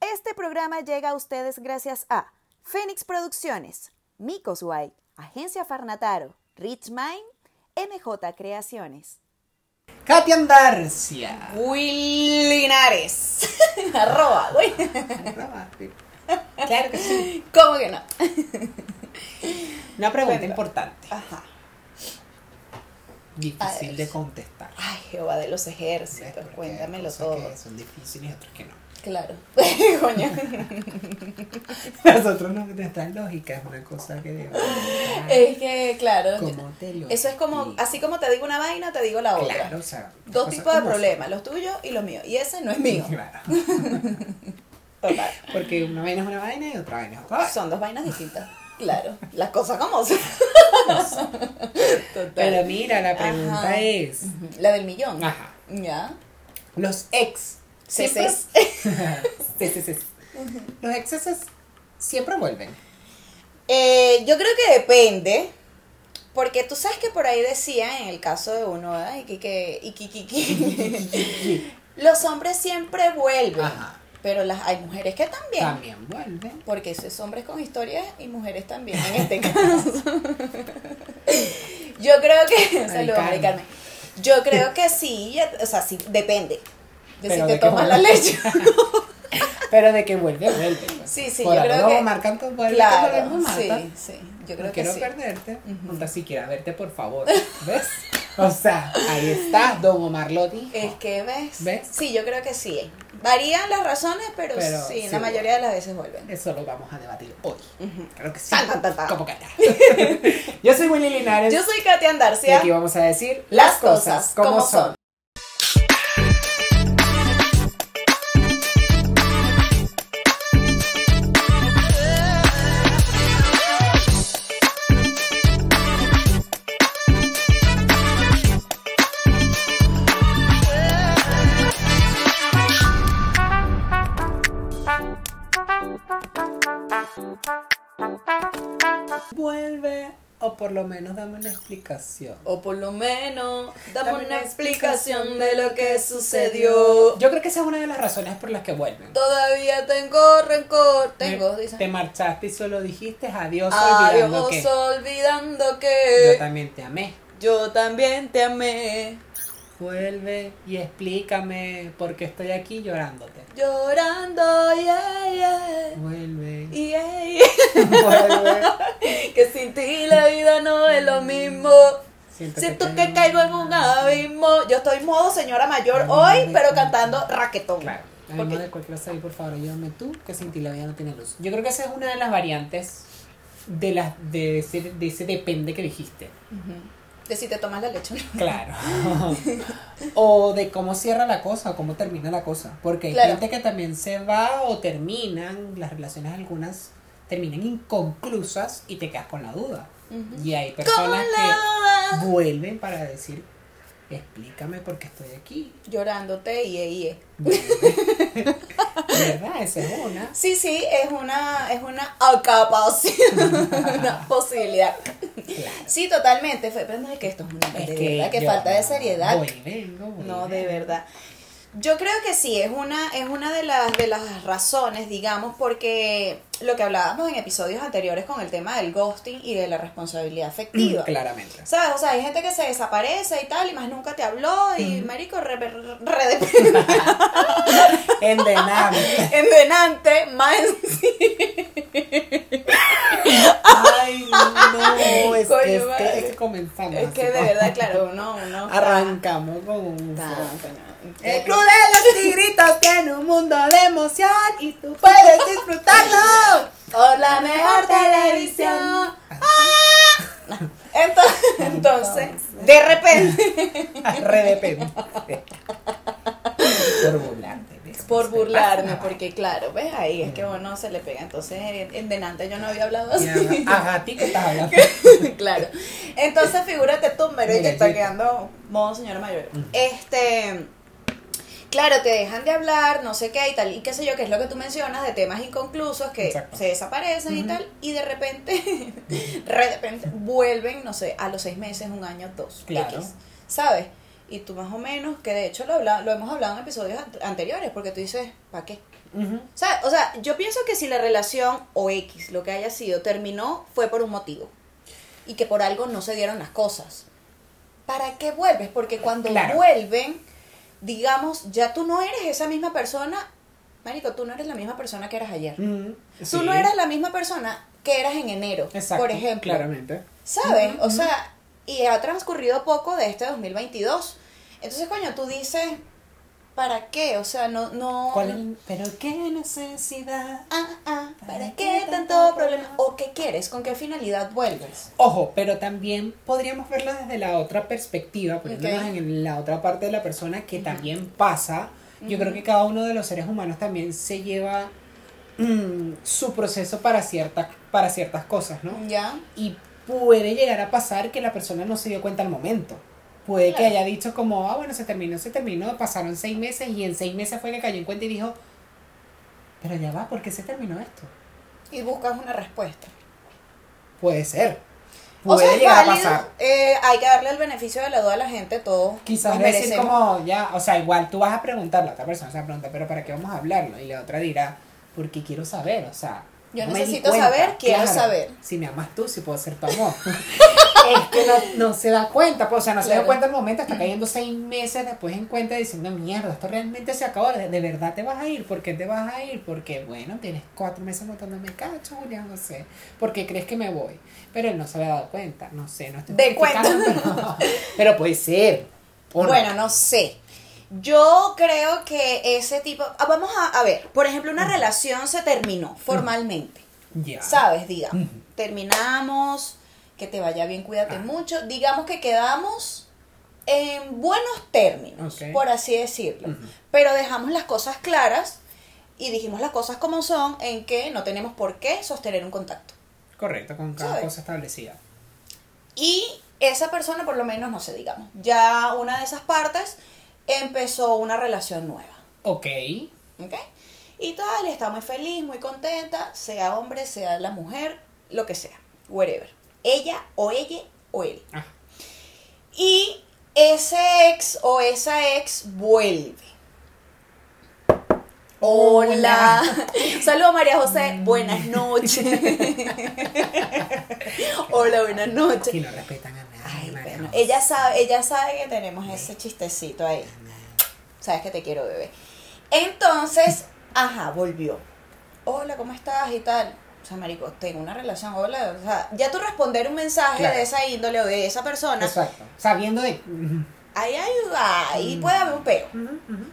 Este programa llega a ustedes gracias a Fénix Producciones, Micos White, Agencia Farnataro, Rich Mind, MJ Creaciones. Katia Andarcia. Will Linares. Arroba, güey. Claro que sí. ¿Cómo que no? Una pregunta importante. Ajá. Difícil ver. de contestar. Ay, Jehová de los ejércitos, cuéntamelo todo. que son difíciles y otras que no. Claro. Coño. Nosotros no, nuestra lógica es una cosa que debemos. Es que, claro. Como te lo Eso es como, así como te digo una vaina, te digo la otra. Claro, o sea. Dos tipos de problemas, los tuyos y los míos. Y ese no es mío. Claro. Total. Porque una vaina es una vaina y otra vaina es otra vaina. Son dos vainas distintas. Claro. Las cosas como son. Total. Pero mira, la pregunta Ajá. es. La del millón. Ajá. Ya. Los ex. Siempre- sí. Sí, sí, sí. Los exes siempre vuelven. Eh, yo creo que depende. Porque tú sabes que por ahí decía en el caso de uno, ay, que, que, que- que- los hombres siempre vuelven. Ajá. Pero las, hay mujeres que también. También vuelven. Porque eso es hombres con historias y mujeres también, en este caso. Yo creo que. Saludos, Carmen. Yo creo que sí, o sea, sí, depende. De Pero si te tomas la leche. Pero de que vuelve, vuelve. Sí, sí, Por yo creo que- marcan con vuelve, Claro, sí, sí. Yo creo no que quiero sí. perderte, Ujú. no siquiera verte, por favor. ¿Ves? O sea, ahí está, Don Omar lo dijo. Es que ves. ¿Ves? Sí, yo creo que sí. Varían las razones, pero, Pero sí, sí la mayoría de las veces vuelven. Eso lo vamos a debatir hoy. Creo que sí. Tan, tan, tan. Como que. Yo soy Willy Linares. Yo soy Katia y Andarcia. aquí vamos a decir Las cosas como son. Lo menos dame una explicación. O por lo menos, dame Dame una explicación de lo que sucedió. Yo creo que esa es una de las razones por las que vuelven. Todavía tengo rencor. Tengo, Me- dice. Te marchaste y solo dijiste adiós, olvidando Adiós, que olvidando yo que también te amé. yo también te amé. Vuelve y explícame por qué estoy aquí llorándote. Llorando, yeah, yeah. Vuelve. Yeah, yeah. Vuelve. Que sin ti la vida no es lo mismo. Siento, Siento que caigo en un abismo. Yo estoy modo señora mayor hoy, pero cantando raquetón. Claro. Además de cualquier cosa, por favor, ayúdame tú, que sin ti la vida no tiene luz. Yo creo que esa es una de las variantes de, las de, ese, de ese depende que dijiste. Ujú. De si te tomas la leche o no. Claro. o de cómo cierra la cosa, o cómo termina la cosa. Porque hay Claro. gente que también se va o terminan, las relaciones algunas terminan inconclusas y te quedas con la duda. Y hay personas que vuelven para decir, explícame por qué estoy aquí. Llorándote y y ¿Verdad? Esa es una. Sí, sí, es una, es una capacidad, una posibilidad. Claro. Sí, totalmente. Fue, pero no es que esto es una Es de que verdad, que falta de seriedad. Voy, vengo, voy, No, de verdad. Yo creo que sí, es una, es una de las, de las razones, digamos, porque lo que hablábamos en episodios anteriores con el tema del ghosting y de la responsabilidad afectiva. Claramente. ¿Sabes? O sea, hay gente que se desaparece y tal, y más nunca te habló, y marico, re, re- re- de- Endenante. envenenante, más Ay, no, es Coño, que este, este comenzamos. Es que así, de ¿no? verdad, claro, uno, uno. Arrancamos con un. El club de los tigritos tiene un mundo de emoción y tú puedes disfrutarlo. Por la mejor televisión. Ah. Entonces, entonces, de repente, Re depende. Por burlarte. por burlarme, porque claro, ves ahí, es que uno se le pega. Entonces, en en delante yo no había hablado así. Ajá, ¿a ti qué estás hablando? claro. Entonces, figúrate tú, Mary, que está quedando modo señora mayor. Este. Claro, te dejan de hablar, no sé qué y tal, y qué sé yo, que es lo que tú mencionas de temas inconclusos que Exacto. se desaparecen y tal, y de repente, de repente vuelven, no sé, a los seis meses, un año, dos, Claro. X, ¿sabes? Y tú más o menos, que de hecho lo, habla- lo hemos hablado en episodios an- anteriores, porque tú dices, ¿para qué? O sea, o sea, yo pienso que si la relación o X, lo que haya sido, terminó, fue por un motivo. Y que por algo no se dieron las cosas. ¿Para qué vuelves? Porque cuando Claro. vuelven, digamos, ya tú no eres esa misma persona. Marico, tú no eres la misma persona que eras ayer. Ujú. Tú no eras la misma persona que eras en enero, Exacto, por ejemplo. Claramente. ¿Sabes? O sea, y ha transcurrido poco de este 2022. Entonces, coño, tú dices, ¿para qué? O sea, no... no ¿Cuál? Pero qué necesidad. Ah, ah, ¿para qué tanto problema? ¿O qué quieres? ¿Con qué finalidad vuelves? Ojo, pero también podríamos verlo desde la otra perspectiva, poniéndonos Ok. en la otra parte de la persona que también pasa. Yo creo que cada uno de los seres humanos también se lleva mm, su proceso para ciertas, para ciertas cosas, ¿no? ¿Ya? Y puede llegar a pasar que la persona no se dio cuenta al momento. Puede que haya dicho como, ah, bueno, se terminó, se terminó, pasaron seis meses y en seis meses fue que cayó en cuenta y dijo, pero ya va, ¿por qué se terminó esto? Y buscas una respuesta. Puede ser. O Puede sea, es llegar a pasar. eh, hay que darle el beneficio de la duda a la gente, todos Quizás decir como, ya, o sea, igual tú vas a preguntar, la otra persona se va a preguntar, pero ¿para qué vamos a hablarlo? Y la otra dirá, porque quiero saber, o sea. Yo no necesito cuenta". saber, quiero Claro, saber. Si me amas tú, si puedo ser tu amor. es que no, no se da cuenta, pues, o sea, no se da cuenta el momento, está cayendo seis meses después en cuenta diciendo, mierda, esto realmente se acabó, de, de verdad te vas a ir, ¿por qué te vas a ir? Porque, bueno, tienes cuatro meses botándome cacho, Julián, no sé, ¿por qué crees que me voy? Pero él no se había dado cuenta, no sé, no estoy De justificando, Pero, pero puede ser. Bueno, no sé. Yo creo que ese tipo... ah, Vamos a, a ver, por ejemplo, una relación se terminó formalmente. Ya. ¿Sabes? Digamos. Terminamos, que te vaya bien, cuídate mucho. Digamos que quedamos en buenos términos, por así decirlo. Pero dejamos las cosas claras y dijimos las cosas como son, en que no tenemos por qué sostener un contacto. Correcto, con cada ¿Sabes? cosa establecida. Y esa persona, por lo menos, no sé, digamos, ya una de esas partes empezó una relación nueva. Ok. ¿Ok? Y tal, y está muy feliz, muy contenta, sea hombre, sea la mujer, lo que sea, whatever. Ella o ella o él. Ah, Y ese ex o esa ex vuelve. Hola. Saludos María José. Buenas noches. Hola, buenas noches. aquí no respetan a bueno, ella sabe, ella sabe que tenemos ese chistecito ahí. Sabes que te quiero, bebé. Entonces, ajá, volvió. Hola, ¿cómo estás? Y tal. O sea, marico, tengo una relación, hola. O sea, ya tú responder un mensaje Claro. de esa índole o de esa persona, Exacto. Sabiendo de. Ahí ayuda, ahí puede haber un peo.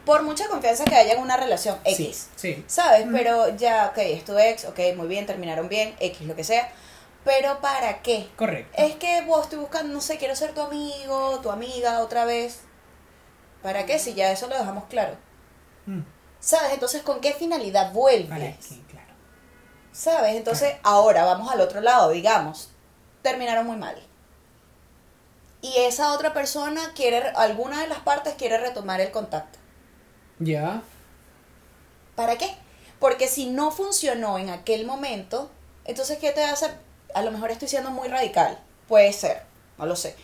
Por mucha confianza que haya en una relación X. Sí, sí. ¿Sabes? Pero ya, ok, es tu ex, ok, muy bien, terminaron bien, X, lo que sea. Pero ¿para qué? Correcto. Es que vos estoy buscando, no sé, quiero ser tu amigo, tu amiga otra vez. ¿Para qué? Si ya eso lo dejamos claro. Mm, ¿Sabes? Entonces, ¿con qué finalidad vuelves? Para claro. ¿Sabes? Entonces, ahora vamos al otro lado, digamos. Terminaron muy mal. Y esa otra persona quiere, alguna de las partes quiere retomar el contacto. Ya. ¿Para qué? Porque si no funcionó en aquel momento, entonces ¿qué te hace? A lo mejor estoy siendo muy radical, puede ser, no lo sé.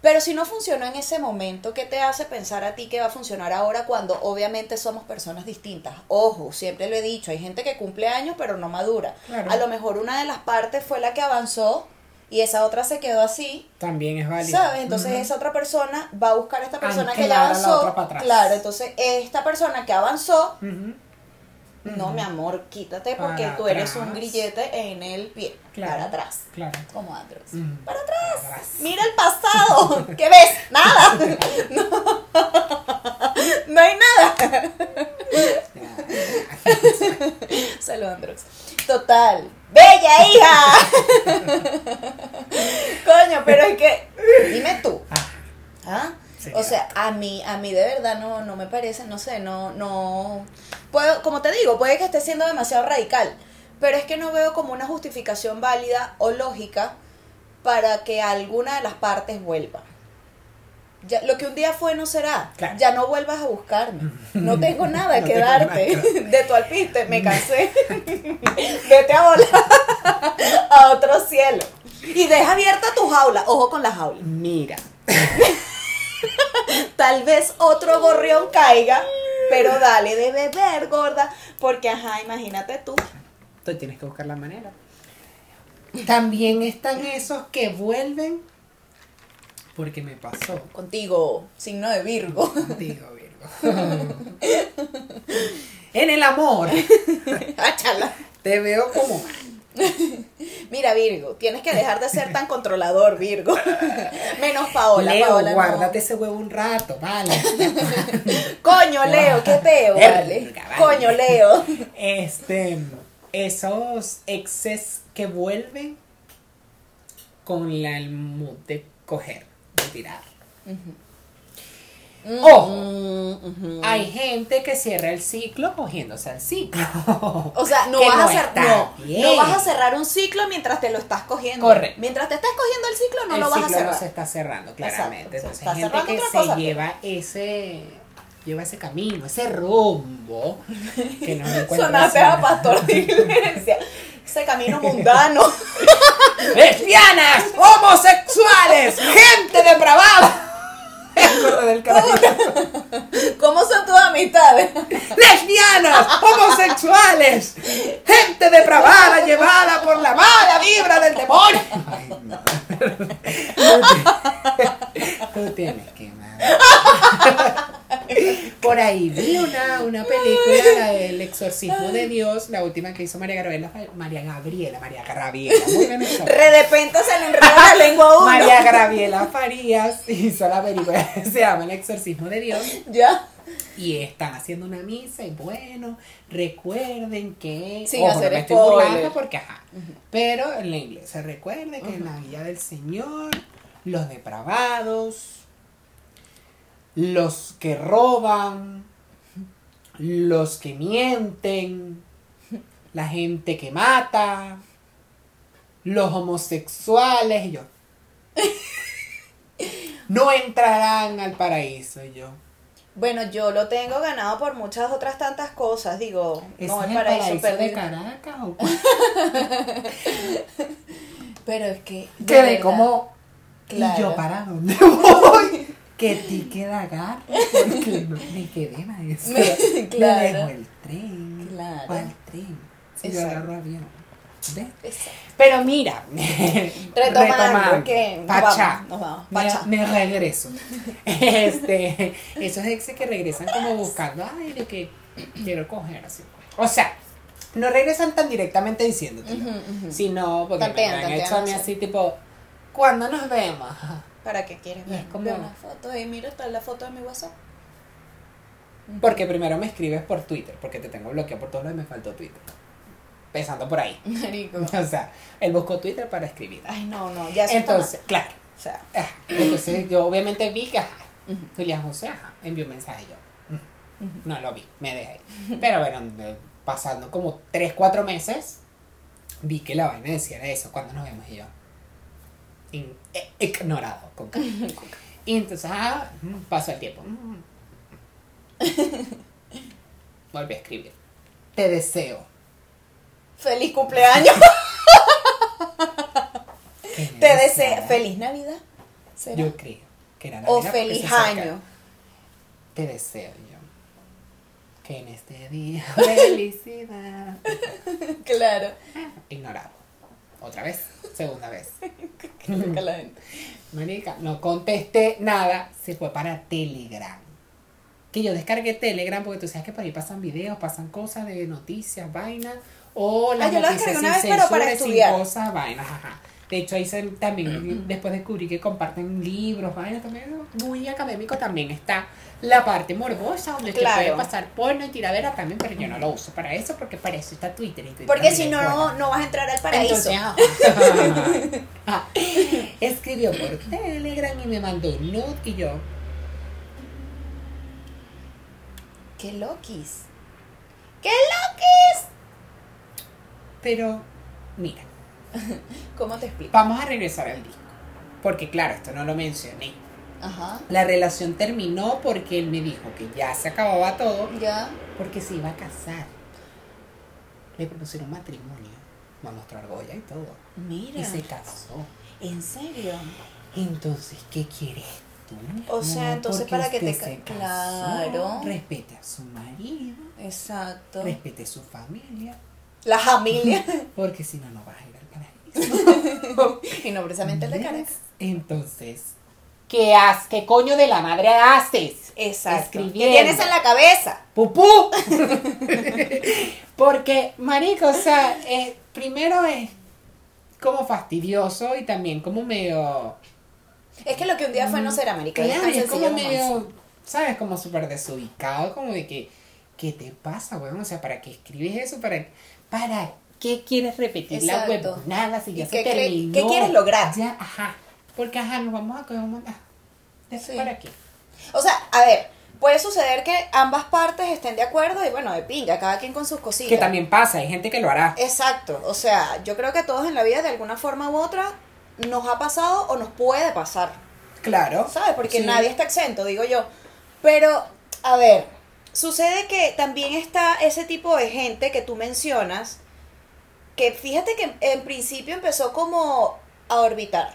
Pero si no funcionó en ese momento, ¿qué te hace pensar a ti que va a funcionar ahora cuando obviamente somos personas distintas? Ojo, siempre lo he dicho, hay gente que cumple años pero no madura. Claro. A lo mejor una de las partes fue la que avanzó y esa otra se quedó así También es válido. ¿Sabes? Entonces esa otra persona va a buscar a esta persona que ya avanzó. otra para atrás. Claro, entonces esta persona que avanzó. No, mi amor, quítate porque Para tú eres un grillete en el pie. Claro. Para atrás. Claro. Como Andros. Para atrás. Para atrás. Mira el pasado. ¿Qué ves? Nada. No, no hay nada. Saludos, Andros. Total. ¡Bella hija! Coño, pero es que. Dime tú. O sea, a mí, a mí de verdad no, no me parece, no sé, no, no. Puedo, como te digo, puede que esté siendo demasiado radical, pero es que no veo como una justificación válida o lógica para que alguna de las partes vuelva. Ya, lo que un día fue no será. Claro. Ya no vuelvas a buscarme. No tengo nada No que tengo darte. nada De tu alpiste, me cansé. Vete a volar a otro cielo. Y deja abierta tu jaula. Ojo con la jaula. Mira, Tal vez otro gorrión caiga. Pero dale de beber, gorda. Porque, ajá, imagínate tú. tú tienes que buscar la manera. También están esos que vuelven porque me pasó Contigo, signo de Virgo. contigo, Virgo. en el amor Áchala. te veo como Mira, Virgo, tienes que dejar de ser tan controlador, Virgo. Menos Paola, Leo, Paola. no. guárdate ese huevo un rato, vale. Coño, Leo, qué peo, vale. Coño, Leo. Este, esos exes que vuelven con la, el mood de coger, de tirar. Ojo. Mm. Hay gente que cierra el ciclo cogiéndose el ciclo. O sea, no vas, no a cer- está no, bien. no vas a cerrar un ciclo mientras te lo estás cogiendo. Correcto. Mientras te estás cogiendo el ciclo, no el lo vas a cerrar. no se está cerrando, claramente. Exacto, Entonces se está hay gente cerrando que otra se cosa. lleva ese lleva ese camino, ese rumbo que no Sonaste a pastor de iglesia. Ese camino mundano. lesbianas, homosexuales, gente depravada. Del. ¿Cómo son tus amistades? lesbianas, homosexuales, gente depravada llevada por la mala vibra del demonio. Ay, no. Tú tienes que. Por ahí vi una, una película, la del exorcismo de Dios, la última que hizo María Gabriela, María Gabriela, María Gabriela, muy venezolana. Re de repente se le enreda la lengua a uno. María Gabriela Farías hizo la película que se llama El exorcismo de Dios. Ya. Y están haciendo una misa y bueno, recuerden que... Sin Ojo, no hacer me estoy burlando porque ajá. Pero en la iglesia recuerde que en la guía del Señor, los depravados, los que roban, los que mienten, la gente que mata, los homosexuales y yo. No entrarán al paraíso y yo. Bueno, yo lo tengo ganado por muchas otras tantas cosas. Digo, ¿Ese no el paraíso, de perdido. Caracas o? Pero es que. de Quedé verdad, como. Claro. ¿Y yo para dónde voy? Que ti queda agarro. Porque no me quedé maestro. Me- claro. Me dejo el tren. Claro. ¿Cuál tren? Si yo Exacto. agarro avión. ¿Ves? Exacto. Pero mira, Retomando, que nos Pachá, vamos, nos vamos, me- regreso. Este, esos exes que regresan como buscando, ay, de que quiero coger así. O sea, no regresan tan directamente diciéndotelo, Ujú, ujú. sino porque Tantean, me han hecho a mí sí. así tipo, ¿cuándo nos vemos? ¿Para qué quieres ver? es como- una foto y mira, está la foto de mi WhatsApp. Porque primero me escribes por Twitter, porque te tengo bloqueado por todo lo que me faltó Twitter. Empezando por ahí. Marico. O sea, él buscó Twitter para escribir. Ay, no, no, ya está Entonces, claro. O sea, Ajá. Entonces yo obviamente vi que ajá. Julián José ajá, envió un mensaje yo. mm, No lo vi, me dejé. ahí. Pero bueno, pasando como 3, 4 meses, vi que la vaina decía era eso, cuando nos vemos y yo. In- e- ignorado con cara. Y entonces, ah, pasó el tiempo. mm. Volví a escribir. Te deseo. feliz cumpleaños. Te deseo. Feliz Navidad. ¿Será? Yo creo que era o Navidad porque feliz año. Te deseo yo que en este día felicidad. Claro. Ignorado. Otra vez, segunda vez. Nunca la gente. Marica, no contesté nada, se fue para Telegram. Que yo descargué Telegram porque tú sabes que por ahí pasan videos, pasan cosas de noticias, vainas. O las Ah, yo lo descargué una vez, pero para estudiar. cosas, vainas, ajá. De hecho, ahí se- también después descubrí que comparten libros, vainas también. Muy académico también está la parte morbosa donde te Claro. puede pasar porno y tiradera también, pero yo no lo uso para eso porque para eso está Twitter. y Twitter Porque si no, bueno. no vas a entrar al paraíso. Entonces, ah, escribió por Telegram y me mandó un nude y yo, ¡Qué loquis! ¡Qué loquis! pero mira, ¿Cómo te explico? vamos a regresar al disco. Porque claro, esto no lo mencioné. Ajá. La relación terminó porque él me dijo que ya se acababa todo Ya. porque se iba a casar. Le propusieron matrimonio. Va a mostrar Goya y todo. Mira. Y se casó. ¿En serio? Entonces, ¿qué quieres tú? O sea, entonces, para que te se ca- casó, claro. Respete a su marido, Exacto. respete su familia, La familia. porque si no, no vas a ir. y no precisamente el de Caracas. Entonces, ¿qué, has, ¿qué coño de la madre haces? Exacto. ¿Qué tienes en la cabeza? ¡Pupú! Porque, marico, o sea, eh, primero es como fastidioso y también como medio... Es que lo que un día fue no ser americano. Claro, es como medio. ¿sabes? Como súper desubicado, como de que, ¿qué te pasa, weón? O sea, ¿para qué escribes eso? ¿Para, para qué quieres repetir la Exacto. huevonada si ya ¿Y se qué terminó? qué quieres lograr? Ya, ajá. Porque, ajá, nos vamos a coger un... ah, ¿eso Sí. ¿Para qué? O sea, a ver, puede suceder que ambas partes estén de acuerdo y bueno, de pinga, cada quien con sus cositas. Que también pasa, hay gente que lo hará. Exacto, o sea, yo creo que todos en la vida de alguna forma u otra nos ha pasado o nos puede pasar, Claro. ¿sabes? Porque Sí. nadie está exento, digo yo. Pero, a ver, sucede que también está ese tipo de gente que tú mencionas, que fíjate que en principio empezó como a orbitar.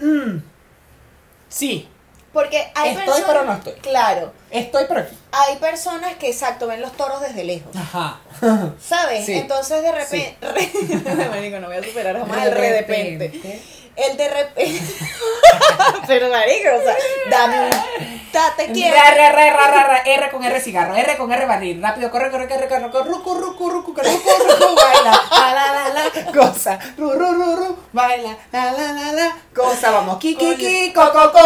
Mm. Sí, Porque hay Estoy, personas... pero no estoy. Claro, estoy por aquí. hay personas que, exacto, ven los toros desde lejos. Ajá. ¿Sabes? Sí. Entonces de repente. Marico, no voy a superar jamás el re de repente. El de repente. Pero marico, o sea, dame un. Tate R, quiero. R, R, R, R, con R cigarro, R con R barril, rápido, corre, corre, corre, corre, corre, rucu, rucu, rucu, rucu, rucu, baila, la, la, la, goza, ru, ru, ru, ru, baila, la, la, la, la, goza, vamos, ki, ki, ki, co, co, co.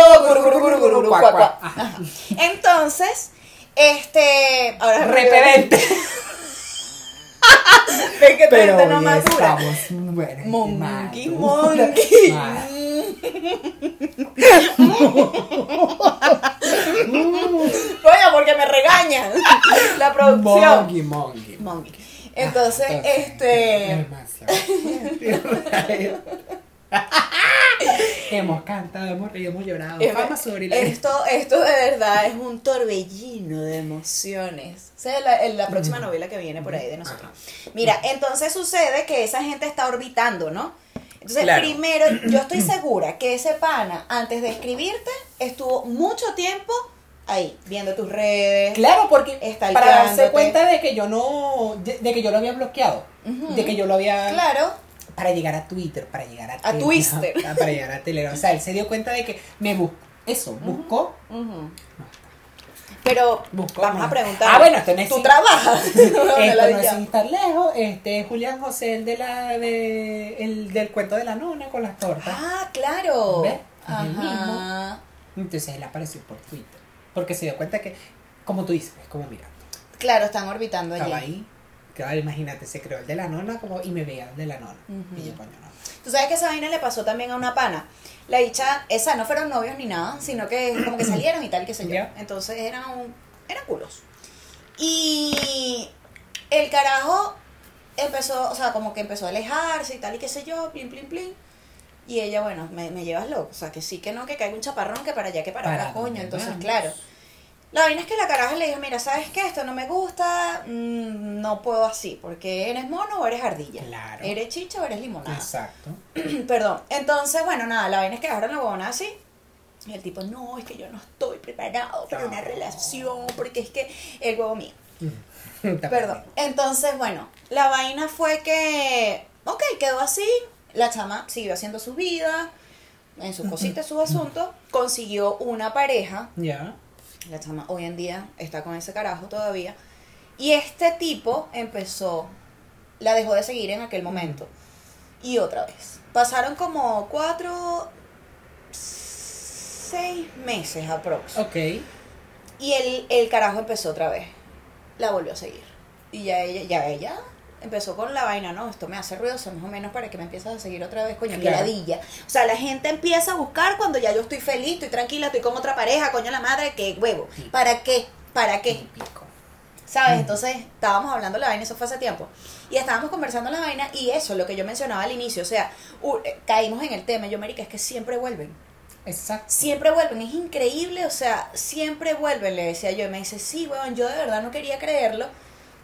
Entonces, este. Ahora Repelente. Ven que Pero no hoy madura. estamos, Monkey, monkey. Coño, porque me regañan. La producción. Monkey, monkey. Monkey. Entonces, Ah, este. Hemos cantado, hemos reído, hemos llorado. Fama sobre la Esto, esto de verdad es un torbellino de emociones. Es la, la próxima novela que viene por ahí de nosotros. Mira, entonces sucede que esa gente está orbitando, ¿no? Entonces, Claro. primero, yo estoy segura que ese pana, antes de escribirte, estuvo mucho tiempo ahí, viendo tus redes. Claro, porque para darse cuenta de que yo no, de, de que yo lo había bloqueado, de que yo lo había, Claro, para llegar a Twitter, para llegar a, A Twister. para llegar a Telegram, o sea, él se dio cuenta de que me buscó, eso, buscó, ujú. pero buscó. vamos a preguntar. Ah, bueno, esto no es ¿Tú trabajas? esto no es sin estar lejos, este es Julián José, el de la, de, el del cuento de la nona con las tortas, Ah, claro. ¿Ves? Es el Ajá. entonces él apareció por Twitter, porque se dio cuenta que, como tú dices, es como mira, Claro, están orbitando allí. estaba ahí, claro, imagínate, se creó el de la nona como, y me veía el de la nona, y yo, coño, no. Tú sabes que esa vaina le pasó también a una pana. La dicha, esa no fueron novios ni nada, sino que como que salieron y tal, qué sé yo. Entonces eran, un- eran culos. Y el carajo empezó, o sea, como que empezó a alejarse y tal, y qué sé yo, plin, plin, plin. Y ella, bueno, me, me llevas loco. O sea, que sí, que no, que caiga un chaparrón, que para allá, que para, acá, coño. Entonces, vamos. claro. La vaina es que la caraja le dijo, mira, ¿sabes qué? Esto no me gusta, mm, no puedo así, porque eres mono o eres ardilla. Claro. Eres chicha o eres limonada. Exacto. Perdón. Entonces, bueno, nada, la vaina es que agarran la huevona así. Y el tipo, no, es que yo no estoy preparado para una relación, porque es que el huevo mío. Perdón. Entonces, bueno, la vaina fue que, ok, quedó así. La chama siguió haciendo su vida, en sus cositas, sus asuntos. Consiguió una pareja. Ya. La chama hoy en día está con ese carajo todavía. Y este tipo empezó, la dejó de seguir en aquel momento. Y otra vez. Pasaron como cuatro, seis meses aprox. Ok. Y el, el carajo empezó otra vez. La volvió a seguir. Y ya ella, ya ella empezó con la vaina, ¿no? Esto me hace ruido, sea, más o menos para que me empieces a seguir otra vez, coño, Claro. ladilla. O sea, la gente empieza a buscar cuando ya yo estoy feliz, estoy tranquila, estoy con otra pareja, coño la madre, qué huevo. ¿Para qué? ¿Para qué? ¿Sabes? Entonces estábamos hablando de la vaina, eso fue hace tiempo. Y estábamos conversando la vaina y eso, lo que yo mencionaba al inicio, o sea, u- eh, caímos en el tema. Yo, Marica, es que siempre vuelven. Exacto. Siempre vuelven, es increíble, o sea, siempre vuelven, le decía yo. Y me dice, sí, weón, yo de verdad no quería creerlo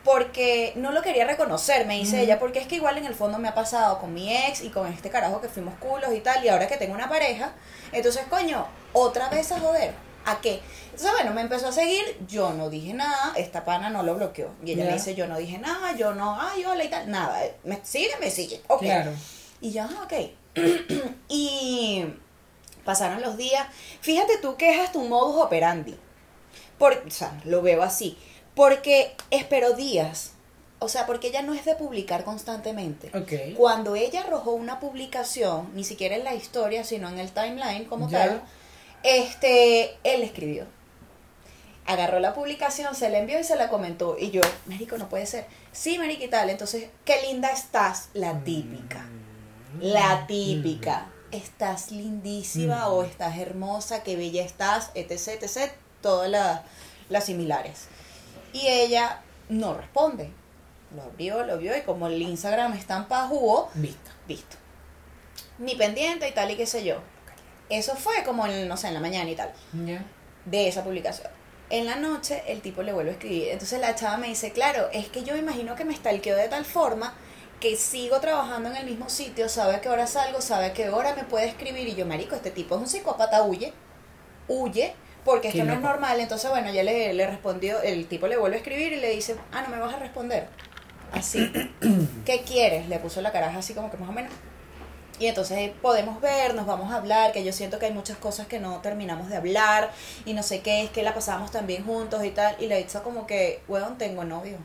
porque no lo quería reconocer, me dice ella, porque es que igual en el fondo me ha pasado con mi ex y con este carajo que fuimos culos y tal, y ahora que tengo una pareja, entonces, coño, otra vez a joder. ¿A qué? Entonces, bueno, me empezó a seguir, yo no dije nada, esta pana no lo bloqueó. Y ella me dice, yo no dije nada, yo no, ay, hola y tal, nada. Me sigue, me sigue. Ok. Claro. Y yo, ah, ok. y pasaron los días. Fíjate tú que es hasta un modus operandi. Por, o sea, lo veo así. Porque espero días. O sea, porque ella no es de publicar constantemente. Ok. Cuando ella arrojó una publicación, ni siquiera en la historia, sino en el timeline como tal, este, él escribió. Agarró la publicación, se la envió y se la comentó. Y yo, Marico, no puede ser. Sí, Marico y tal. Entonces, qué linda estás, la típica. La típica. Estás lindísima Mm. o estás hermosa, qué bella estás, etc, etc. Todas las, las similares. Y ella no responde. Lo abrió, lo vio y como el Instagram estampa jugó, Visto. visto. Ni pendiente y tal y qué sé yo. Eso fue como en, no sé, en la mañana y tal, de esa publicación. En la noche el tipo le vuelve a escribir. Entonces la chava me dice, claro, es que yo me imagino que me stalkeó de tal forma que sigo trabajando en el mismo sitio, sabe a qué hora salgo, sabe a qué hora me puede escribir y yo, marico, este tipo es un psicópata, huye, huye, porque esto no es normal. Entonces, bueno, ya le, le respondió, el tipo le vuelve a escribir y le dice, ah, no me vas a responder. Así. ¿Qué quieres? Le puso la caraja así como que más o menos. Y entonces eh, podemos ver, nos vamos a hablar, que yo siento que hay muchas cosas que no terminamos de hablar y no sé qué, es que la pasamos también juntos y tal. Y le dicho como que, weón, tengo novio.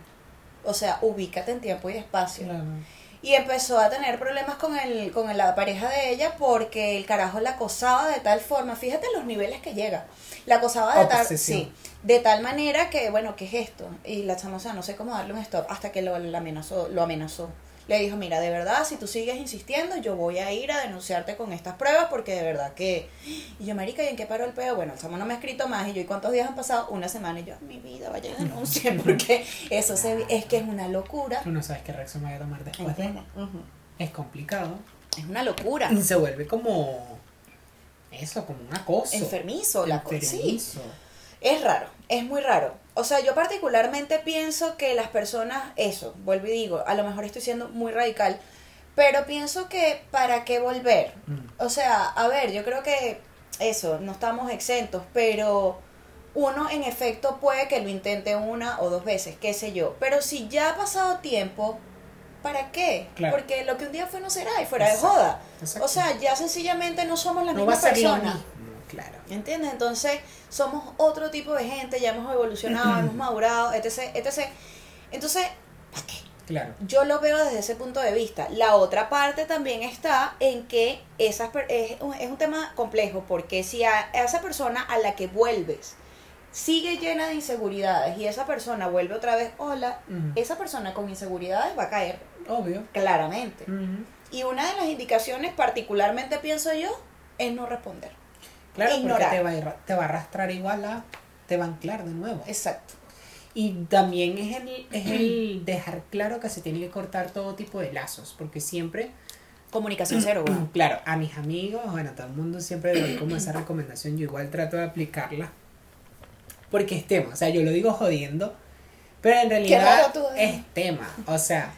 O sea, ubícate en tiempo y espacio. Claro. Y empezó a tener problemas con el con la pareja de ella porque el carajo la acosaba de tal forma, fíjate los niveles que llega. La acosaba de tal, sí, de tal manera que, bueno, ¿qué es esto? Y la chama, o sea, no sé cómo darle un stop hasta que lo, amenazó, lo amenazó. Le dijo, mira, de verdad, si tú sigues insistiendo, yo voy a ir a denunciarte con estas pruebas porque de verdad que... Y yo, marica, ¿y en qué paró el peo? Bueno, el chamo no me ha escrito más y yo, ¿y cuántos días han pasado? Una semana y yo, mi vida, vaya y denuncie porque eso se, es que es una locura. Tú no sabes qué reacción me voy a tomar después. de- ¿Entiendes? Ujú. Es complicado. Es una locura. Y se vuelve como. Eso, como un acoso. Enfermizo la cosa. Sí. Enfermizo. Es raro, es muy raro. O sea, yo particularmente pienso que las personas, eso, vuelvo y digo, a lo mejor estoy siendo muy radical, pero pienso que para qué volver. Mm. O sea, a ver, yo creo que eso, no estamos exentos, pero uno en efecto puede que lo intente una o dos veces, qué sé yo. Pero si ya ha pasado tiempo, ¿para qué? Claro. Porque lo que un día fue no será y fuera Exacto, de joda. exacto. O sea, ya sencillamente no somos la no misma persona. Claro. ¿Entiendes? Entonces, somos otro tipo de gente, ya hemos evolucionado, hemos madurado, etc, etc. Entonces, ¿para qué? Claro. Yo lo veo desde ese punto de vista. La otra parte también está en que esas es, un, es un tema complejo, porque si a, a esa persona a la que vuelves sigue llena de inseguridades y esa persona vuelve otra vez, hola, esa persona con inseguridades va a caer Obvio. claramente. Y una de las indicaciones, particularmente pienso yo, es no responder. Claro, Ignorar. porque te va, a te va a arrastrar igual a. Te va a anclar de nuevo. Exacto. Y también es el, es el dejar claro que se tiene que cortar todo tipo de lazos, porque siempre, Comunicación cero, claro, a mis amigos, bueno, a todo el mundo siempre le doy como esa recomendación, yo igual trato de aplicarla, porque es tema, o sea, yo lo digo jodiendo, pero en realidad ¿eh? es tema, o sea,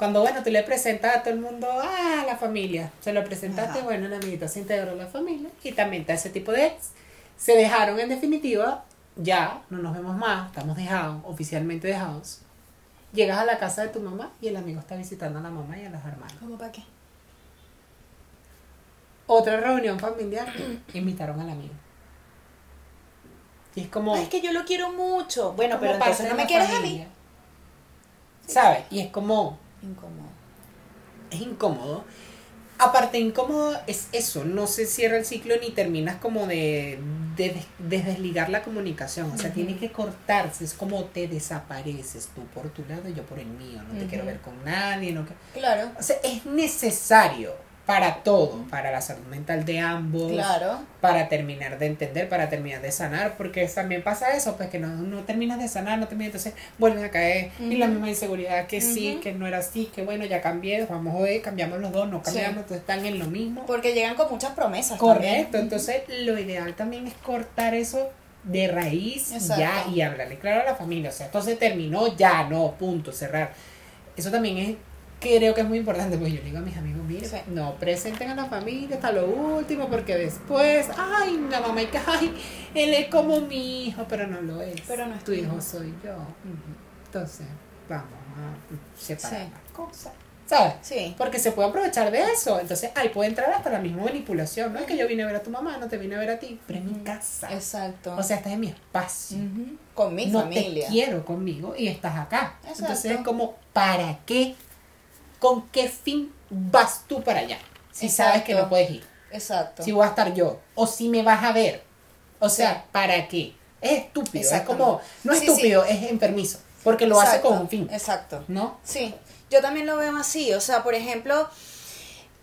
cuando, bueno, tú le presentas a todo el mundo, ah, la familia, se lo presentaste, Ajá. bueno, la amiguita se integró a la familia, y también está ese tipo de ex, se dejaron en definitiva, ya, no nos vemos más, estamos dejados, oficialmente dejados. Llegas a la casa de tu mamá y el amigo está visitando a la mamá y a los hermanos. ¿Cómo para qué? Otra reunión familiar, invitaron al amigo. Y es como... Ay, es que yo lo quiero mucho. Bueno, pero entonces no me quieres a mí. ¿Sabes? Y es como... Incómodo. es incómodo. Aparte, incómodo es eso, no se cierra el ciclo ni terminas como de, de, des- de desligar la comunicación, o sea, Ujú. tiene que cortarse, es como te desapareces tú por tu lado y yo por el mío, no te quiero ver con nadie, no que- Claro. o sea, es necesario para todo, para la salud mental de ambos, Claro. para terminar de entender, para terminar de sanar, porque también pasa eso, pues que no, no terminas de sanar, no terminas, entonces vuelves a caer y la misma inseguridad que sí, que no era así, que bueno, ya cambié, vamos hoy, cambiamos los dos, no cambiamos, Sí. entonces están en lo mismo. Porque llegan con muchas promesas. Correcto, también. entonces lo ideal también es cortar eso de raíz Exacto. ya y hablarle claro a la familia, o sea, esto se terminó ya, no, punto, cerrar. Eso también es, creo que es muy importante, pues yo le digo a mis amigos, mire, Sí. no presenten a la familia hasta lo último, porque después, ay, la mamá y que, ay, él es como mi hijo, pero no lo es. Pero no es tu hijo soy yo. Entonces, vamos a separar Sí. las cosas, ¿sabes? Sí. Porque se puede aprovechar de eso. Entonces ahí puede entrar hasta la misma manipulación. No es que yo vine a ver a tu mamá, no te vine a ver a ti, pero es mi casa. Exacto. O sea, estás en mi espacio. Con mi no familia. te quiero conmigo y estás acá. Exacto. Entonces es como, ¿para qué? ¿Con qué fin vas tú para allá? Si sabes que no puedes ir. Exacto. Si voy a estar yo. O si me vas a ver. O sea, Sí. ¿para qué? Es estúpido. Es como, no es Sí, sí. estúpido, es enfermizo. Porque lo hace con un fin. Exacto. ¿No? Sí, yo también lo veo así. O sea, por ejemplo,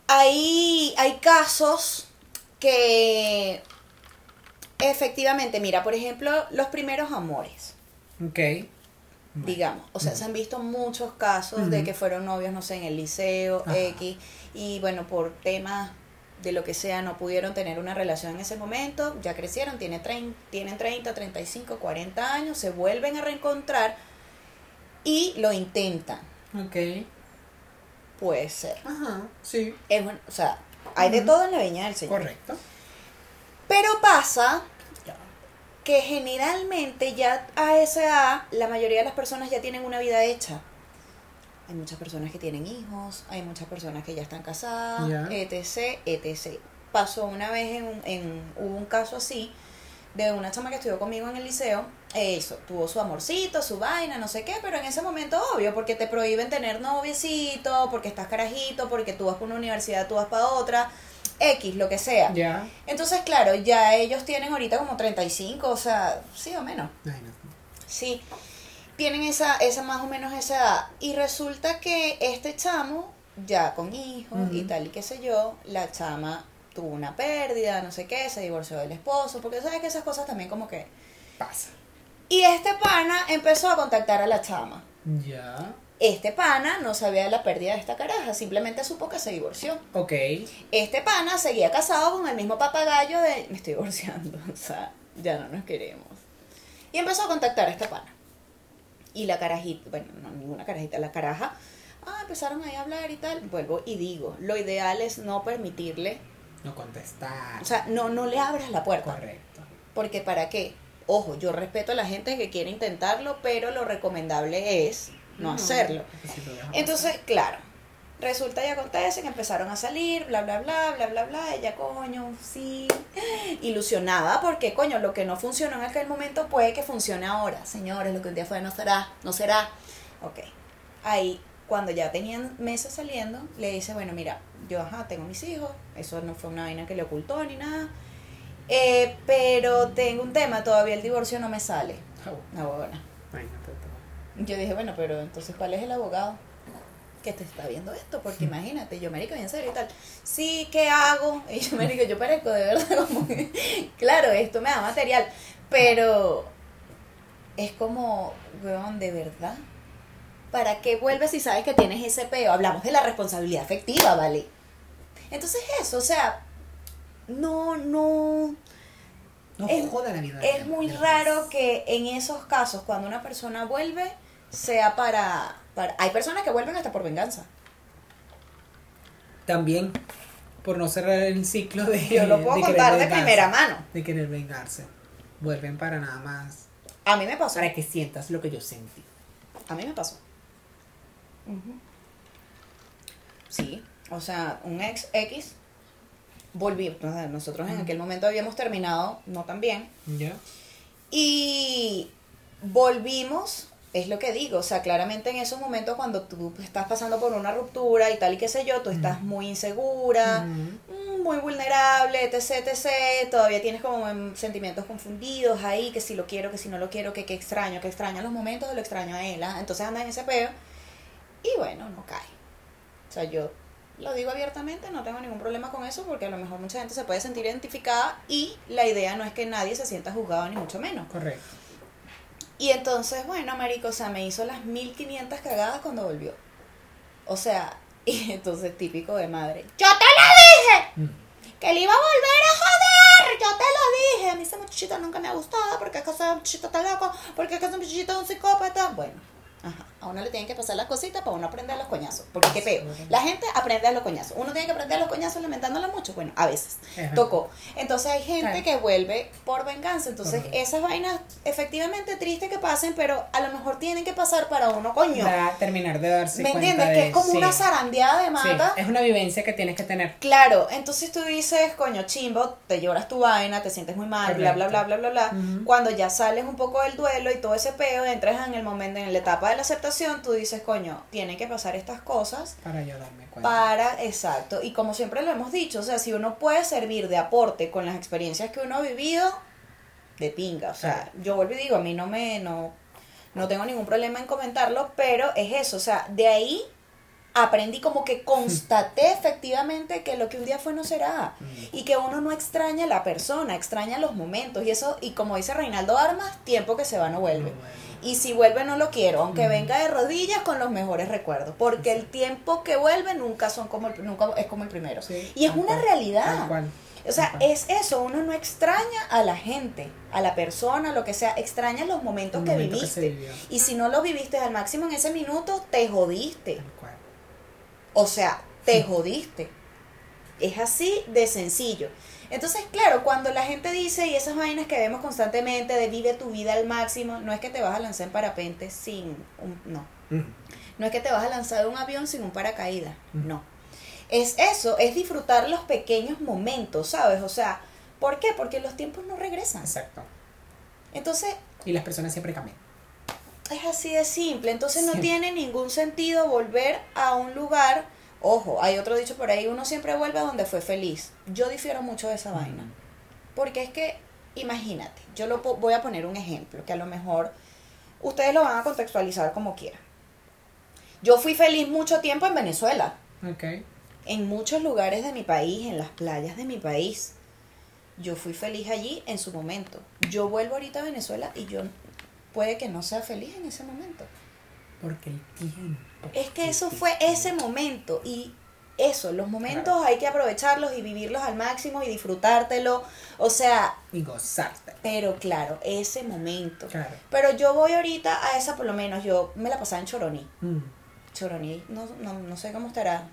hay, hay casos que efectivamente, mira, por ejemplo, los primeros amores, Ok. Digamos. O sea, se han visto muchos casos de que fueron novios, no sé, en el liceo, Ajá. X, y bueno, por temas de lo que sea, no pudieron tener una relación en ese momento, ya crecieron, tienen, tienen 30, 35, 40 años, se vuelven a reencontrar y lo intentan. Ok. Puede ser. Ajá. Sí. Es o sea, hay de todo en la viña del Señor. Correcto. Pero pasa que generalmente ya a esa edad la mayoría de las personas ya tienen una vida hecha. Hay muchas personas que tienen hijos, hay muchas personas que ya están casadas, etc, etc. Pasó una vez en, un- en hubo un caso así de una chama que estudió conmigo en el liceo, eso, tuvo su amorcito, su vaina, no sé qué, pero en ese momento obvio, porque te prohíben tener noviecito, porque estás carajito, porque tú vas para una universidad, tú vas para otra, X, lo que sea. Ya. Entonces, claro, ya ellos tienen ahorita como 35, o sea, sí o menos. Ay, no. Sí, tienen esa, esa más o menos esa edad. Y resulta que este chamo, ya con hijos y tal y qué sé yo, la chama tuvo una pérdida, no sé qué, se divorció del esposo, porque sabes que esas cosas también como que... Pasa. Y este pana empezó a contactar a la chama. Ya. Este pana no sabía de la pérdida de esta caraja, simplemente supo que se divorció. Ok. Este pana seguía casado con el mismo papagayo de me estoy divorciando, o sea, ya no nos queremos. Y empezó a contactar a este pana. Y la carajita, bueno, no ninguna carajita, la caraja, ah, empezaron ahí a hablar y tal. Vuelvo y digo, lo ideal es no permitirle, No contestar. o sea, no, no le abras la puerta. Correcto. Porque para qué? Ojo, yo respeto a la gente que quiere intentarlo, pero lo recomendable es no, hacerlo. Entonces, claro, resulta y acontece que empezaron a salir, bla, bla, bla, bla, bla, bla. Ella, coño, sí, ilusionada, porque, coño, lo que no funcionó en aquel momento puede que funcione ahora. Señores, lo que un día fue no será, no será. Ok. Ahí, cuando ya tenían meses saliendo, le dice, bueno, mira, yo, ajá, tengo mis hijos, eso no fue una vaina que le ocultó ni nada. Eh, pero tengo un tema, todavía el divorcio no me sale. pasar. Oh, Una huevona. imagínate tú. Yo dije, bueno, pero entonces, ¿cuál es el abogado que te está viendo esto? Porque imagínate, yo, América, en serio y tal. Sí, ¿qué hago? Y yo, América, yo parezco de verdad como que, claro, esto me da material, pero es como, weón, de verdad. ¿Para qué vuelves si sabes que tienes ese peo? Hablamos de la responsabilidad afectiva, ¿vale? Entonces eso, o sea, no, no, No Es- joda la vida. es muy raro que en esos casos, cuando una persona vuelve, sea para, para... Hay personas que vuelven hasta por venganza. También, por no cerrar el ciclo de. Yo lo puedo de contar de vengarse, primera mano. De querer vengarse. Vuelven para nada más. A mí me pasó. Para que sientas lo que yo sentí. A mí me pasó. Sí, o sea, un ex X volví. nosotros en aquel momento habíamos terminado no tan bien. ¿Ya? Y volvimos, es lo que digo, o sea, claramente en esos momentos cuando tú estás pasando por una ruptura y tal y qué sé yo, tú estás muy insegura, mm, muy vulnerable, etc, etc, todavía tienes como sentimientos confundidos ahí, que si lo quiero, que si no lo quiero, que qué extraño, que extraño los momentos, lo extraño a él, ¿ah? entonces anda en ese peo y bueno, no cae. O sea, yo lo digo abiertamente, no tengo ningún problema con eso porque a lo mejor mucha gente se puede sentir identificada y la idea no es que nadie se sienta juzgado ni mucho menos. Correcto. Y entonces, bueno, marico, o sea, me hizo las 1500 cagadas cuando volvió. O sea, y entonces típico de madre. ¡Yo te lo dije! Que le iba a volver a joder, yo te lo dije. A mí ese muchachito nunca me ha gustado porque es que ese muchachito está loco, porque es que ese muchachito es un psicópata. Bueno, ajá, a uno le tienen que pasar las cositas para uno aprender a los coñazos. Porque qué peo. La gente aprende a los coñazos. Uno tiene que aprender a los coñazos lamentándolo mucho. Bueno, a veces. Ajá. Tocó. Entonces hay gente que vuelve por venganza. Entonces esas vainas, efectivamente triste que pasen, pero a lo mejor tienen que pasar para uno, coño. Da- terminar de darse ¿Me cuenta entiendes? de- Que es como sí, una zarandeada de sí, mata. es una vivencia que tienes que tener. Claro, entonces tú dices, coño, chimbo, te lloras tu vaina, te sientes muy mal, bla, bla, bla, bla, bla, bla. Cuando ya sales un poco del duelo y todo ese peo, entras en el momento, en la etapa de la aceptación, tú dices, coño, tienen que pasar estas cosas Para yo darme cuenta. para, exacto, y como siempre lo hemos dicho, o sea, si uno puede servir de aporte con las experiencias que uno ha vivido, de pinga, o sea, yo vuelvo y digo, a mí no me, no, no tengo ningún problema en comentarlo, pero es eso, o sea, de ahí aprendí como que constaté efectivamente que lo que un día fue no será Mm. y que uno no extraña a la persona, extraña los momentos y eso, y como dice Reinaldo Armas, tiempo que se va no vuelve. Y si vuelve no lo quiero, aunque venga de rodillas con los mejores recuerdos, porque el tiempo que vuelve nunca son como el, nunca es como el primero. Sí, y es una cual, realidad. cual, O sea, es eso, uno no extraña a la gente, a la persona, lo que sea, extraña los momentos que momento viviste. y si no lo viviste al máximo en ese minuto, te jodiste. O sea, te jodiste. Es así de sencillo. Entonces, claro, cuando la gente dice y esas vainas que vemos constantemente de vive tu vida al máximo, no es que te vas a lanzar en parapente sin un no. No es que te vas a lanzar de un avión sin un paracaídas, no. Es eso, es disfrutar los pequeños momentos, ¿sabes? O sea, ¿por qué? Porque los tiempos no regresan. Exacto. Entonces, Y las personas siempre cambian. es así de simple. Entonces no tiene ningún sentido volver a un lugar. Ojo, hay otro dicho por ahí, uno siempre vuelve a donde fue feliz. Yo difiero mucho de esa vaina. Porque es que, imagínate, yo lo voy a poner un ejemplo que a lo mejor ustedes lo van a contextualizar como quieran. Yo fui feliz mucho tiempo en Venezuela, en muchos lugares de mi país, en las playas de mi país. Yo fui feliz allí en su momento. Yo vuelvo ahorita a Venezuela y yo puede que no sea feliz en ese momento. Porque el tiempo. Es que eso fue ese momento y eso, los momentos hay que aprovecharlos y vivirlos al máximo y disfrutártelo. O sea, Y gozarte. pero claro, ese momento. Claro. Pero yo voy ahorita a esa, por lo menos, yo me la pasaba en Choroní. Mm. Choroní, no, no, no sé cómo estará,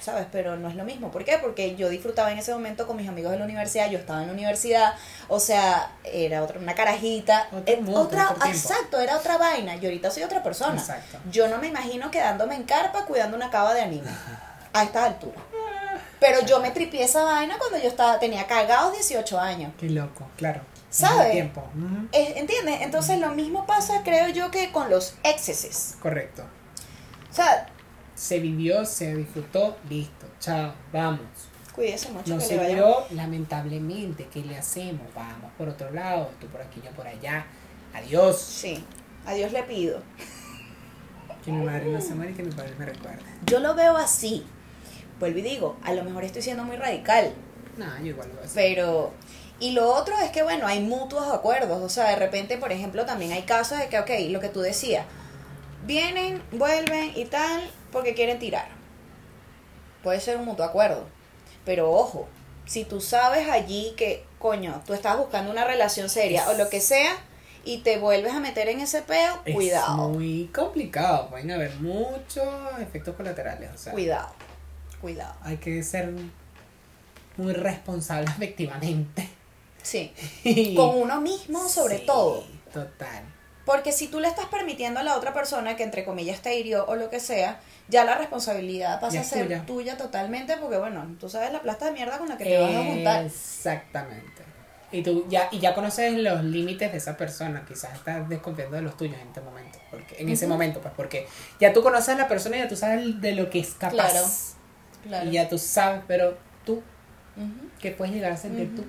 ¿sabes? Pero no es lo mismo. ¿Por qué? Porque yo disfrutaba en ese momento con mis amigos de la universidad, yo estaba en la universidad, o sea, era otra, una carajita. Otro eh, mundo, otra, otro exacto, era otra vaina. Y ahorita soy otra persona. Exacto. Yo no me imagino quedándome en carpa cuidando una cava de anime a estas alturas. Pero yo me tripié esa vaina cuando yo estaba, tenía cagados 18 años. Qué loco, claro. ¿Sabe? El tiempo. Ujú. Eh, ¿Entiendes? Entonces lo mismo pasa, creo yo, que con los exceses. Correcto. O sea, Se vivió, se disfrutó, listo. Chao, vamos. cuídese mucho No que se le vaya vio, lamentablemente. ¿Qué le hacemos? Vamos por otro lado, tú por aquí, yo por allá. Adiós. Sí, a Dios le pido. Que mi madre no se muere y que mi padre me recuerde. Yo lo veo así. Vuelvo y digo, a lo mejor estoy siendo muy radical, No, yo igual lo voy a hacer. pero... Y lo otro es que, bueno, hay mutuos acuerdos. O sea, de repente, por ejemplo, también hay casos de que, ok, lo que tú decías, vienen, vuelven y tal, porque quieren tirar. Puede ser un mutuo acuerdo. Pero ojo, si tú sabes allí que, coño, tú estás buscando una relación seria o lo que sea, y te vuelves a meter en ese peo, Es cuidado. muy complicado. Pueden haber muchos efectos colaterales. O sea, Cuidado, cuidado. hay que ser muy responsable efectivamente. Sí. Con uno mismo sobre Sí, todo. Total. Porque si tú le estás permitiendo a la otra persona que entre comillas te hirió o lo que sea, ya la responsabilidad pasa a ser tuya. tuya. totalmente porque bueno, tú sabes la plasta de mierda con la que te vas a juntar. Exactamente. Y tú ya, y ya conoces los límites de esa persona, quizás estás desconfiando de los tuyos en este momento, porque en ese momento, pues porque ya tú conoces a la persona y ya tú sabes de lo que es capaz. Claro, Claro. Y ya tú sabes, pero tú, Ujú, ¿qué puedes llegar a sentir tú?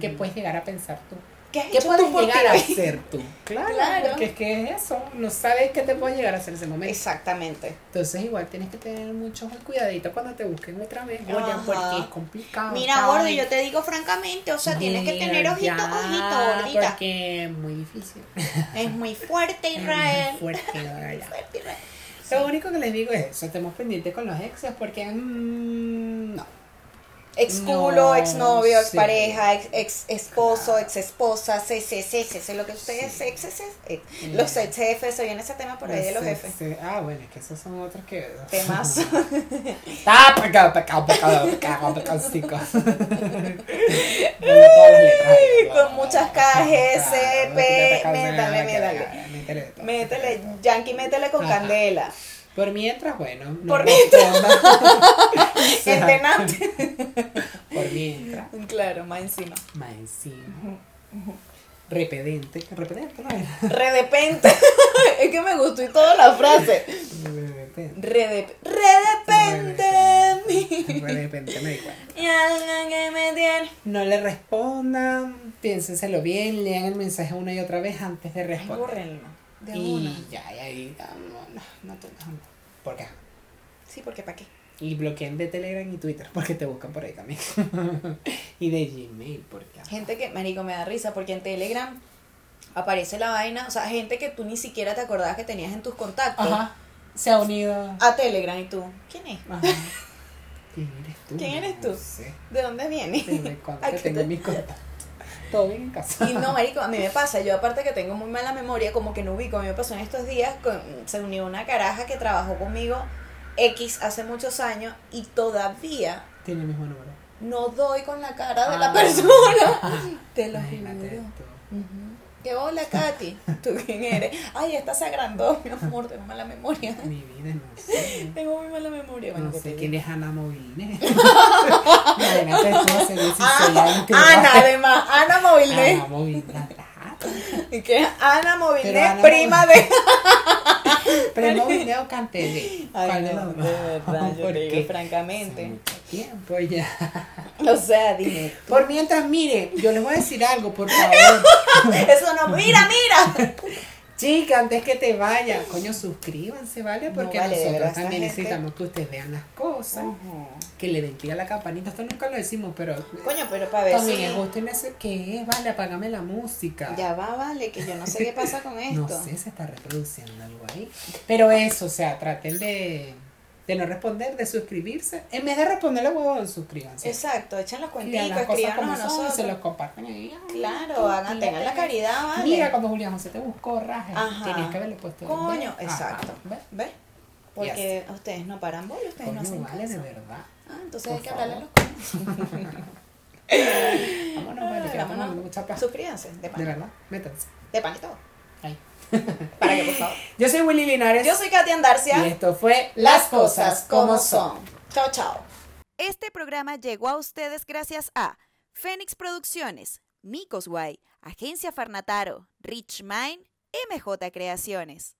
¿Qué puedes llegar a pensar tú? ¿Qué has ¿Qué hecho puedes tú por llegar a hacer tú? Claro, Claro. porque es que es eso, no sabes qué te puede llegar a hacer ese momento. Exactamente. Entonces igual tienes que tener mucho cuidadito cuando te busquen otra vez, Ajá. porque es complicado. Mira, gordo, yo te digo francamente, o sea, tienes que tener ojito, ya, ojito, gordita. Porque es muy difícil. Es muy fuerte, Es muy Israel. fuerte, Goya. Fuerte, Israel. Lo único que les digo es eso, estemos pendientes con los exes porque mm, no. Ex culo, No, ex novio, ex sí. pareja, ex, ex esposo, ex esposa, ex, ex, ex, ex, lo que ustedes, Sí. ex, ex, ex, Sí. los ex jefes, se viene ese tema por ahí de los Sí, jefes. sí. Ah, bueno, es que esos son otros que... Temas. Ah, Con muchas K, G, Claro, P, métele, métale, métele, métale. métele Yankee, métele con candela. Por mientras, bueno. no Por Entenante. Por mientras. Claro, más encima. Más encima. Repedente. Repedente, ¿no era? Redepente. es que me gustó y toda la frase. Repedente. Redep Redepente. Repedente, me di cuenta. Y alguien que me tiene. No le respondan, piénsenselo bien, lean el mensaje una y otra vez antes de responder. De una. Y ya, y ahí, ah, no, no, no te no, ¿Por qué? Sí, porque ¿para qué? Y bloqueen de Telegram y Twitter, porque te buscan por ahí también. y de Gmail, porque. Gente que, marico, me da risa porque en Telegram aparece la vaina, o sea, gente que tú ni siquiera te acordabas que tenías en tus contactos. Ajá, se ha unido. A Telegram y tú, ¿quién es? Ajá. ¿Quién eres tú? ¿Quién eres No tú? sé. ¿De dónde viene? Dime cuánto ¿A que qué tengo te- mis contactos. Todo bien en casa. Y no, marico, a mí me pasa, yo aparte que tengo muy mala memoria, como que no ubico, a mí me pasó en estos días, con- se unió una caraja que trabajó conmigo X hace muchos años y todavía Tiene el mismo número. no doy con la cara de la Ah. persona. Te lo Imagínate juro. Que hola, Katy. ¿Tú quién eres? Ay, esta se agrandó, mi amor, tengo mala memoria. Mi vida, no sé. Tengo muy mala memoria. Bueno, no sé quién es Ana Movilne. Imagínate tú hace 16 Ah, Ana, además, Ana Movilné. Ana Movilne. Y es Ana Ana prima de. Pero Movilne o Cantelé. Ay, ¿Cuál de no, de verdad, yo ¿Por te digo qué? francamente. Tiempo ya. O sea, dime. Por mientras, mire, yo les voy a decir algo, por favor. Eso no, mira, mira. Chica, antes que te vaya, coño, suscríbanse, ¿vale? No, Porque vale, nosotros también necesitamos que ustedes vean las cosas, que le den clic a la campanita. Esto nunca lo decimos, pero Coño, pero para ver también si. es justo en ese que es, vale, apágame la música. Ya va, vale, que yo no sé qué pasa con esto. No sé, se está reproduciendo algo ahí. Pero eso, o sea, traten de, de no responder, de suscribirse. En vez de responderle huevo, suscríbanse. Exacto, echen los escríbanos como a son, y nosotros. se los comparten ahí. Claro, hagan, tengan la caridad, vale. Mira, cuando Julián José te buscó raje, Ajá. tenías que haberle puesto el Coño, exacto. Ajá, ve. ¿Ves? Porque ustedes no paran bola, ustedes no Coño, hacen vale, de verdad. Ah, entonces Por hay que hablarle a los coños. Vámonos, vale, que vámonos. mucha. Suscríbanse, de De pan. verdad, métanse. De pan y todo. Ahí. Para que, por favor. Yo soy Willy Linares. Yo soy Katy Andarcia. Y esto fue Las Cosas Como Son. Chao, chao. Este programa llegó a ustedes gracias a Fénix Producciones, Micos Guay, Agencia Farnataro, Rich Mind, MJ Creaciones.